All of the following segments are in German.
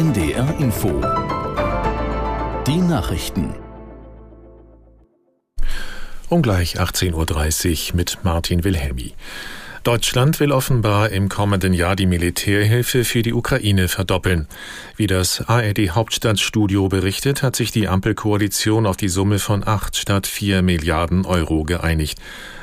NDR Info. Die Nachrichten. Ungleich 18.30 Uhr mit Martin Wilhelmi. Deutschland will offenbar im kommenden Jahr die Militärhilfe für die Ukraine verdoppeln. Wie das ARD Hauptstadtstudio berichtet, hat sich die Ampelkoalition auf die Summe von acht statt vier Milliarden Euro geeinigt.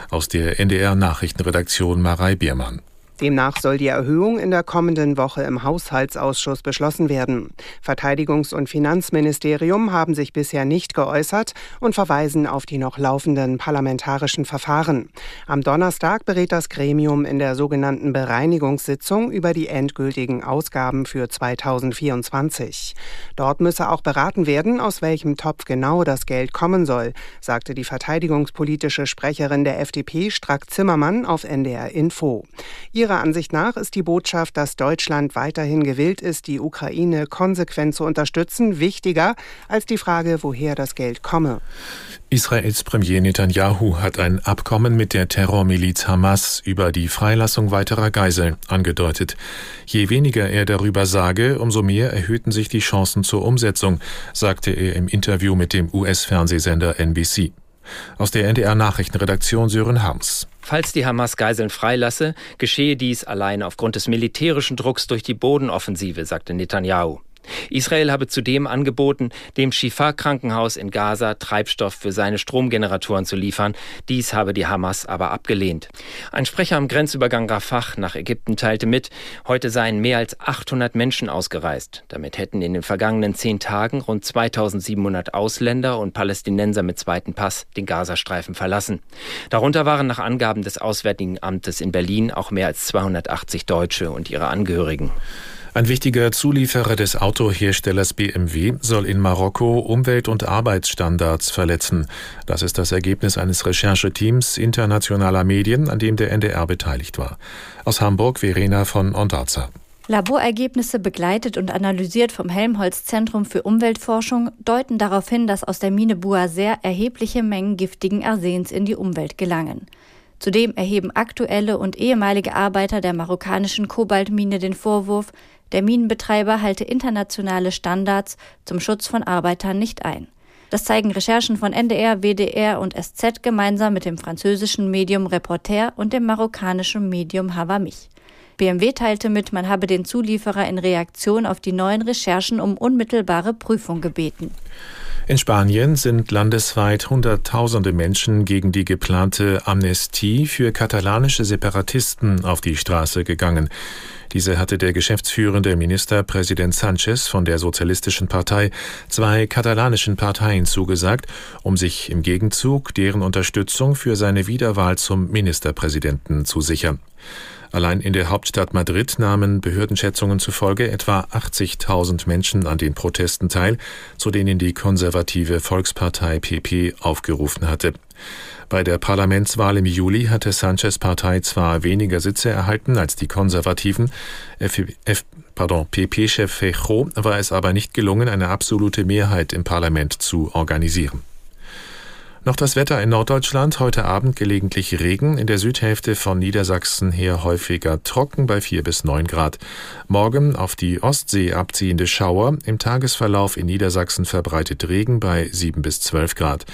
Aus der NDR Nachrichtenredaktion Marei Biermann. Demnach soll die Erhöhung in der kommenden Woche im Haushaltsausschuss beschlossen werden. Verteidigungs- und Finanzministerium haben sich bisher nicht geäußert und verweisen auf die noch laufenden parlamentarischen Verfahren. Am Donnerstag berät das Gremium in der sogenannten Bereinigungssitzung über die endgültigen Ausgaben für 2024. Dort müsse auch beraten werden, aus welchem Topf genau das Geld kommen soll, sagte die verteidigungspolitische Sprecherin der FDP Strack Zimmermann auf NDR Info. Ihre Ihrer Ansicht nach ist die Botschaft, dass Deutschland weiterhin gewillt ist, die Ukraine konsequent zu unterstützen, wichtiger als die Frage, woher das Geld komme. Israels Premier Netanyahu hat ein Abkommen mit der Terrormiliz Hamas über die Freilassung weiterer Geiseln angedeutet. Je weniger er darüber sage, umso mehr erhöhten sich die Chancen zur Umsetzung, sagte er im Interview mit dem US-Fernsehsender NBC. Aus der NDR Nachrichtenredaktion Sören Harms. Falls die Hamas Geiseln freilasse, geschehe dies allein aufgrund des militärischen Drucks durch die Bodenoffensive, sagte Netanyahu. Israel habe zudem angeboten, dem Shifa-Krankenhaus in Gaza Treibstoff für seine Stromgeneratoren zu liefern. Dies habe die Hamas aber abgelehnt. Ein Sprecher am Grenzübergang Rafah nach Ägypten teilte mit, heute seien mehr als 800 Menschen ausgereist. Damit hätten in den vergangenen zehn Tagen rund 2700 Ausländer und Palästinenser mit zweiten Pass den Gazastreifen verlassen. Darunter waren nach Angaben des Auswärtigen Amtes in Berlin auch mehr als 280 Deutsche und ihre Angehörigen. Ein wichtiger Zulieferer des Autoherstellers BMW soll in Marokko Umwelt- und Arbeitsstandards verletzen. Das ist das Ergebnis eines Rechercheteams internationaler Medien, an dem der NDR beteiligt war. Aus Hamburg Verena von Ondarza. Laborergebnisse begleitet und analysiert vom Helmholtz Zentrum für Umweltforschung deuten darauf hin, dass aus der Mine Boazer erhebliche Mengen giftigen Arsens in die Umwelt gelangen. Zudem erheben aktuelle und ehemalige Arbeiter der marokkanischen Kobaltmine den Vorwurf, der Minenbetreiber halte internationale Standards zum Schutz von Arbeitern nicht ein. Das zeigen Recherchen von NDR, WDR und SZ gemeinsam mit dem französischen Medium Reporter und dem marokkanischen Medium Havamich. BMW teilte mit, man habe den Zulieferer in Reaktion auf die neuen Recherchen um unmittelbare Prüfung gebeten. In Spanien sind landesweit Hunderttausende Menschen gegen die geplante Amnestie für katalanische Separatisten auf die Straße gegangen. Diese hatte der geschäftsführende Ministerpräsident Sanchez von der Sozialistischen Partei zwei katalanischen Parteien zugesagt, um sich im Gegenzug deren Unterstützung für seine Wiederwahl zum Ministerpräsidenten zu sichern. Allein in der Hauptstadt Madrid nahmen Behördenschätzungen zufolge etwa 80.000 Menschen an den Protesten teil, zu denen die konservative Volkspartei PP aufgerufen hatte. Bei der Parlamentswahl im Juli hatte Sanchez Partei zwar weniger Sitze erhalten als die Konservativen, PP-Chef Fejo war es aber nicht gelungen, eine absolute Mehrheit im Parlament zu organisieren. Noch das Wetter in Norddeutschland. Heute Abend gelegentlich Regen. In der Südhälfte von Niedersachsen her häufiger trocken bei 4 bis 9 Grad. Morgen auf die Ostsee abziehende Schauer. Im Tagesverlauf in Niedersachsen verbreitet Regen bei 7 bis 12 Grad.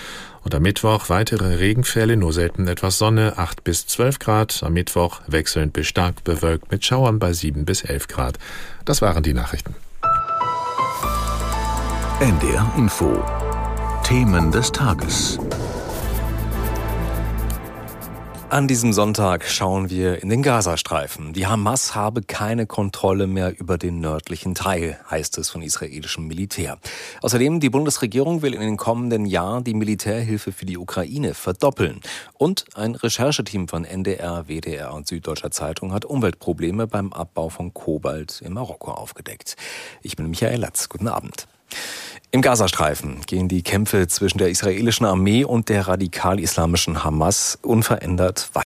Und am Mittwoch weitere Regenfälle, nur selten etwas Sonne, 8 bis 12 Grad. Am Mittwoch wechselnd bis stark bewölkt mit Schauern bei 7 bis 11 Grad. Das waren die Nachrichten. NDR Info. Themen des Tages. An diesem Sonntag schauen wir in den Gazastreifen. Die Hamas habe keine Kontrolle mehr über den nördlichen Teil, heißt es von israelischem Militär. Außerdem, die Bundesregierung will in den kommenden Jahren die Militärhilfe für die Ukraine verdoppeln. Und ein Rechercheteam von NDR, WDR und Süddeutscher Zeitung hat Umweltprobleme beim Abbau von Kobalt in Marokko aufgedeckt. Ich bin Michael Latz. Guten Abend. Im Gazastreifen gehen die Kämpfe zwischen der israelischen Armee und der radikal-islamischen Hamas unverändert weiter.